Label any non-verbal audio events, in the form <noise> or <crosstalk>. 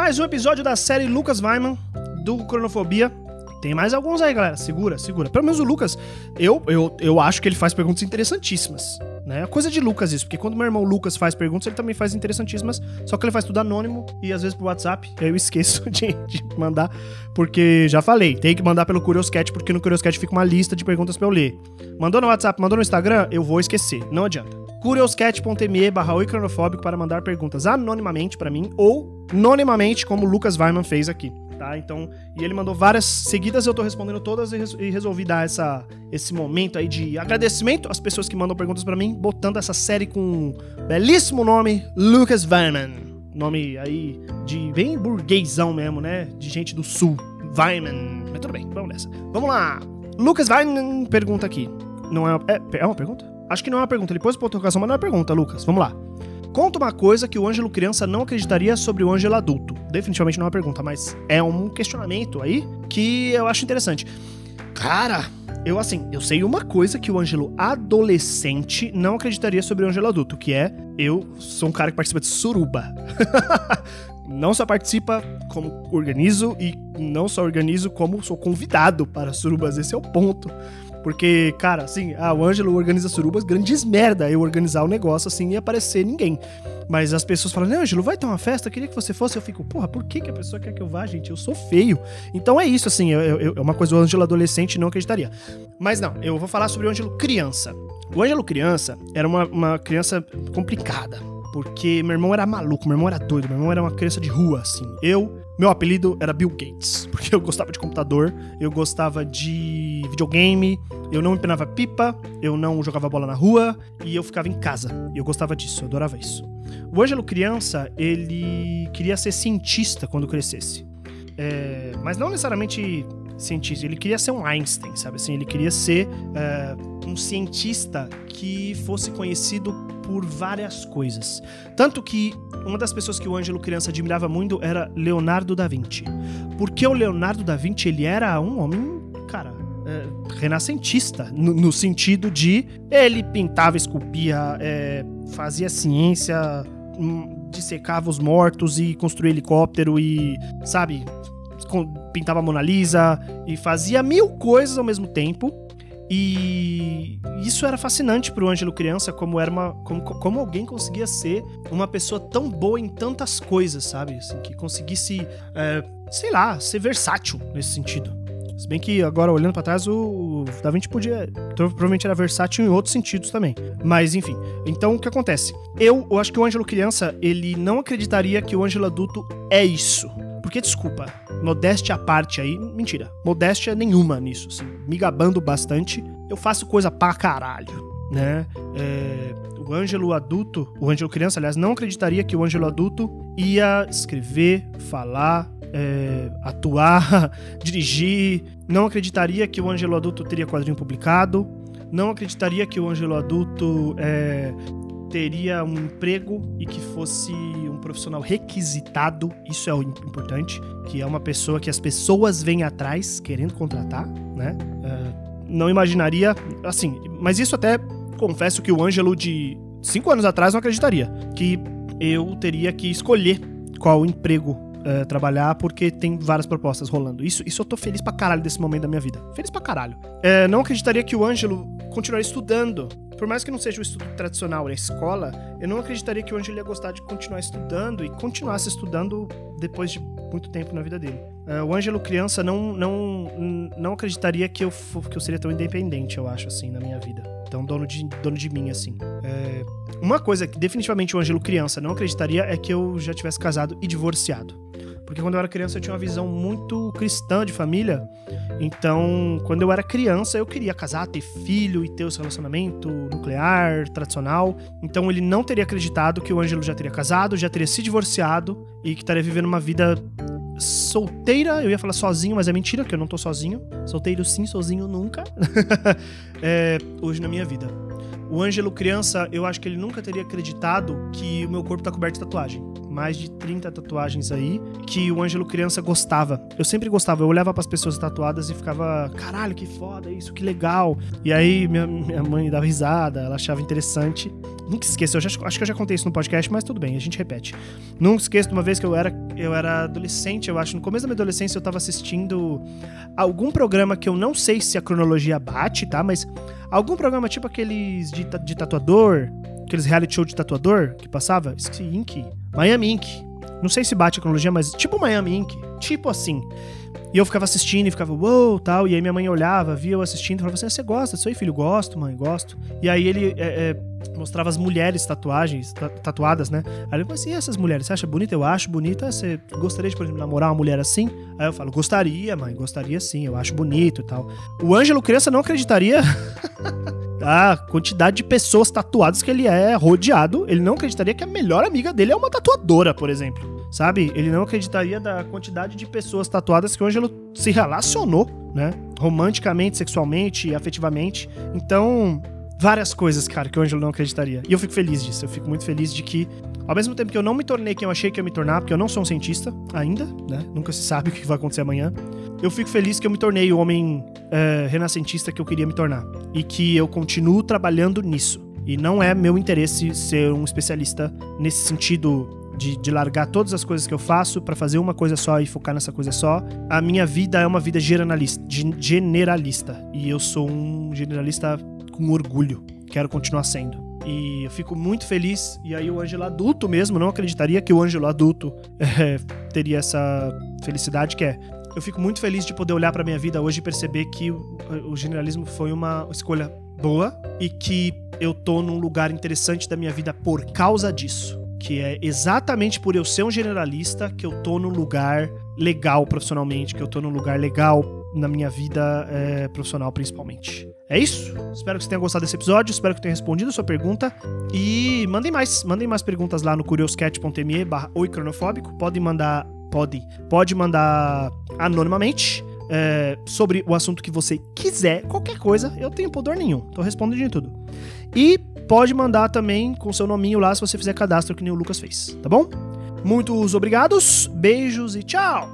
Mais um episódio da série Lucas Weiman, do Cronofobia. Tem mais alguns aí, galera. Segura, segura. Pelo menos o Lucas, eu, eu, eu acho que ele faz perguntas interessantíssimas. Né? Coisa de Lucas isso, porque quando meu irmão Lucas faz perguntas, ele também faz interessantíssimas, só que ele faz tudo anônimo e às vezes pro WhatsApp, <laughs> eu esqueço <laughs> de, de mandar, porque já falei, tem que mandar pelo Curioscat, porque no Curioscat fica uma lista de perguntas pra eu ler. Mandou no WhatsApp, mandou no Instagram, eu vou esquecer, não adianta. curioscat.me barra para mandar perguntas anonimamente para mim ou anonimamente, como o Lucas Weiman fez aqui tá? Então, e ele mandou várias seguidas, eu tô respondendo todas e, resolvi dar essa, esse momento aí de agradecimento às pessoas que mandam perguntas para mim, botando essa série com um belíssimo nome, Lucas Weiman. Nome aí de bem burguesão mesmo, né? De gente do sul. Weiman. Mas tudo bem, vamos nessa. Vamos lá. Lucas Weiman pergunta aqui. Não é, é, é uma pergunta? Acho que não é uma pergunta. Ele pôs pontuação, mas não é uma pergunta, Lucas. Vamos lá. Conta uma coisa que o Ângelo criança não acreditaria sobre o Ângelo adulto. Definitivamente não é uma pergunta, mas é um questionamento aí que eu acho interessante. Cara, eu assim, eu sei uma coisa que o Ângelo adolescente não acreditaria sobre o Ângelo adulto, que é eu sou um cara que participa de suruba. <laughs> não só participa como organizo e não só organizo como sou convidado para surubas, esse é o ponto. Porque, cara, assim, ah, o Ângelo organiza surubas, grandes merda eu organizar o negócio assim e aparecer ninguém. Mas as pessoas falam, Ângelo, vai ter uma festa, eu queria que você fosse. Eu fico, porra, por que, que a pessoa quer que eu vá, gente? Eu sou feio. Então é isso, assim, é uma coisa o Ângelo adolescente não acreditaria. Mas não, eu vou falar sobre o Ângelo criança. O Ângelo criança era uma, uma criança complicada. Porque meu irmão era maluco, meu irmão era doido, meu irmão era uma criança de rua, assim. Eu meu apelido era Bill Gates, <laughs> porque eu gostava de computador, eu gostava de videogame, eu não empinava pipa, eu não jogava bola na rua e eu ficava em casa. E eu gostava disso, eu adorava isso. O Ângelo criança, ele queria ser cientista quando crescesse. É, mas não necessariamente cientista, ele queria ser um Einstein, sabe assim? Ele queria ser é, um cientista que fosse conhecido por várias coisas. Tanto que uma das pessoas que o Ângelo criança admirava muito era Leonardo da Vinci. Porque o Leonardo da Vinci, ele era um homem, cara, é, renascentista, no, no, sentido de ele pintava, esculpia, é, fazia ciência, hum, dissecava os mortos e construía helicóptero e, sabe, pintava a Mona Lisa e fazia mil coisas ao mesmo tempo e isso era fascinante pro Ângelo criança, como era uma. Como, como alguém conseguia ser uma pessoa tão boa em tantas coisas, sabe? Assim, que conseguisse, é, sei lá, ser versátil nesse sentido. Se bem que agora, olhando para trás, o Da Vinci podia. Provavelmente era versátil em outros sentidos também. Mas, enfim. Então, o que acontece? Eu, eu acho que o Ângelo criança, ele não acreditaria que o Ângelo adulto é isso. Porque, desculpa, modéstia à parte aí, mentira. Modéstia nenhuma nisso, assim. Me gabando bastante, eu faço coisa pra caralho, né? É, o Ângelo adulto, o Ângelo criança, aliás, não acreditaria que o Ângelo adulto ia escrever, falar, é, atuar, <laughs> dirigir. Não acreditaria que o Ângelo adulto teria quadrinho publicado. Não acreditaria que o Ângelo adulto é, teria um emprego e que fosse um profissional requisitado, isso é o importante, que é uma pessoa que as pessoas vêm atrás querendo contratar, né? Uh, não imaginaria, assim, mas isso até confesso que o Ângelo de cinco anos atrás não acreditaria, que eu teria que escolher qual emprego uh, trabalhar porque tem várias propostas rolando. Isso, isso eu tô feliz pra caralho desse momento da minha vida. Feliz pra caralho. Uh, não acreditaria que o Ângelo continuaria estudando. Por mais que não seja o estudo tradicional na escola, eu não acreditaria que o Ângelo ia gostar de continuar estudando e continuasse estudando depois de muito tempo na vida dele. Uh, o Ângelo criança não, não, não acreditaria que eu, que eu seria tão independente, eu acho, assim, na minha vida. Tão dono de, dono de mim, assim. É, uma coisa que definitivamente o Ângelo criança não acreditaria é que eu já tivesse casado e divorciado. Porque quando eu era criança eu tinha uma visão muito cristã de família. Então, quando eu era criança, eu queria casar, ter filho e ter esse relacionamento nuclear, tradicional. Então, ele não teria acreditado que o Ângelo já teria casado, já teria se divorciado e que estaria vivendo uma vida solteira. Eu ia falar sozinho, mas é mentira, que eu não tô sozinho. Solteiro sim, sozinho nunca. <laughs> é, hoje na minha vida. O Ângelo criança, eu acho que ele nunca teria acreditado que o meu corpo tá coberto de tatuagem mais de 30 tatuagens aí, que o Ângelo criança gostava. Eu sempre gostava, eu olhava para as pessoas tatuadas e ficava, caralho, que foda isso, que legal. E aí minha, minha mãe dava risada, ela achava interessante. Nunca esqueça, eu já, acho que eu já contei isso no podcast, mas tudo bem, a gente repete. Nunca esqueço de uma vez que eu era, eu era adolescente, eu acho, no começo da minha adolescência eu tava assistindo algum programa que eu não sei se a cronologia bate, tá? Mas algum programa tipo aqueles de, de tatuador, aqueles reality show de tatuador que passava, Ink, Miami Ink. Não sei se bate a cronologia, mas tipo Miami Ink, tipo assim. E eu ficava assistindo e ficava, uou, wow, tal. E aí minha mãe olhava, via eu assistindo e falava assim: ah, você gosta disso aí, filho? Gosto, mãe, gosto. E aí ele é, é, mostrava as mulheres tatuagens, tatuadas, né? Aí ele falou assim: e essas mulheres? Você acha bonita? Eu acho bonita. Você gostaria de, por exemplo, namorar uma mulher assim? Aí eu falo: gostaria, mãe, gostaria sim, eu acho bonito e tal. O Ângelo, criança, não acreditaria. <laughs> a quantidade de pessoas tatuadas que ele é rodeado, ele não acreditaria que a melhor amiga dele é uma tatuadora, por exemplo sabe? Ele não acreditaria da quantidade de pessoas tatuadas que o Ângelo se relacionou, né? Romanticamente, sexualmente, afetivamente. Então, várias coisas, cara, que o Ângelo não acreditaria. E eu fico feliz disso. Eu fico muito feliz de que, ao mesmo tempo que eu não me tornei quem eu achei que ia me tornar, porque eu não sou um cientista ainda, né? Nunca se sabe <laughs> o que vai acontecer amanhã. Eu fico feliz que eu me tornei o homem é, renascentista que eu queria me tornar. E que eu continuo trabalhando nisso. E não é meu interesse ser um especialista nesse sentido de, de largar todas as coisas que eu faço para fazer uma coisa só e focar nessa coisa só. A minha vida é uma vida generalista, generalista. E eu sou um generalista com orgulho. Quero continuar sendo. E eu fico muito feliz. E aí, o Ângelo adulto mesmo, não acreditaria que o Ângelo adulto é, <laughs> teria essa felicidade que é. Eu fico muito feliz de poder olhar para minha vida hoje e perceber que o, o generalismo foi uma escolha boa e que eu tô num lugar interessante da minha vida por causa disso que é exatamente por eu ser um generalista que eu tô num lugar legal profissionalmente, que eu tô num lugar legal na minha vida é, profissional principalmente. É isso? Espero que você tenha gostado desse episódio, espero que tenha respondido a sua pergunta e mandem mais, mandem mais perguntas lá no curioscat.me barra oicronofóbico, pode mandar, pode, pode mandar anonimamente é, sobre o assunto que você quiser, qualquer coisa, eu tenho poder nenhum, tô respondendo de tudo. E pode mandar também com seu nominho lá se você fizer cadastro que nem o Lucas fez, tá bom? Muitos obrigados, beijos e tchau!